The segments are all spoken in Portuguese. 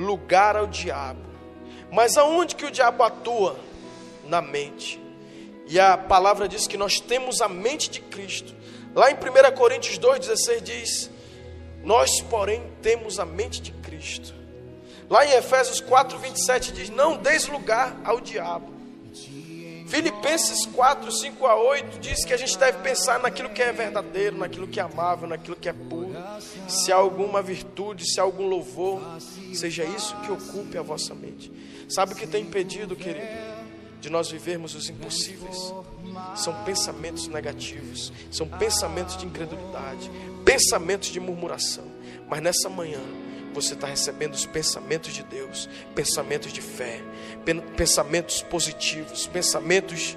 lugar ao diabo. Mas aonde que o diabo atua? Na mente. E a palavra diz que nós temos a mente de Cristo. Lá em 1 Coríntios 2,16 diz: Nós, porém, temos a mente de Cristo. Lá em Efésios 4,27 diz: Não deis lugar ao diabo. Filipenses 4, 5 a 8 diz que a gente deve pensar naquilo que é verdadeiro, naquilo que é amável, naquilo que é puro. Se há alguma virtude, se há algum louvor, seja isso que ocupe a vossa mente. Sabe o que tem impedido, querido, de nós vivermos os impossíveis? São pensamentos negativos, são pensamentos de incredulidade, pensamentos de murmuração. Mas nessa manhã, você está recebendo os pensamentos de Deus, pensamentos de fé, pensamentos positivos, pensamentos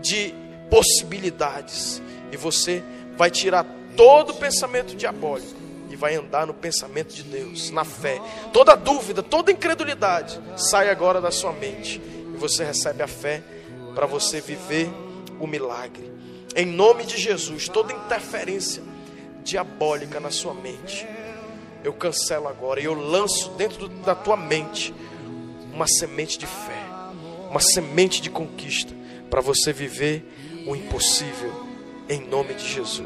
de possibilidades, e você vai tirar todo o pensamento diabólico e vai andar no pensamento de Deus, na fé. Toda dúvida, toda incredulidade sai agora da sua mente e você recebe a fé para você viver o milagre. Em nome de Jesus, toda interferência diabólica na sua mente eu cancelo agora e eu lanço dentro da tua mente uma semente de fé, uma semente de conquista para você viver o impossível em nome de Jesus.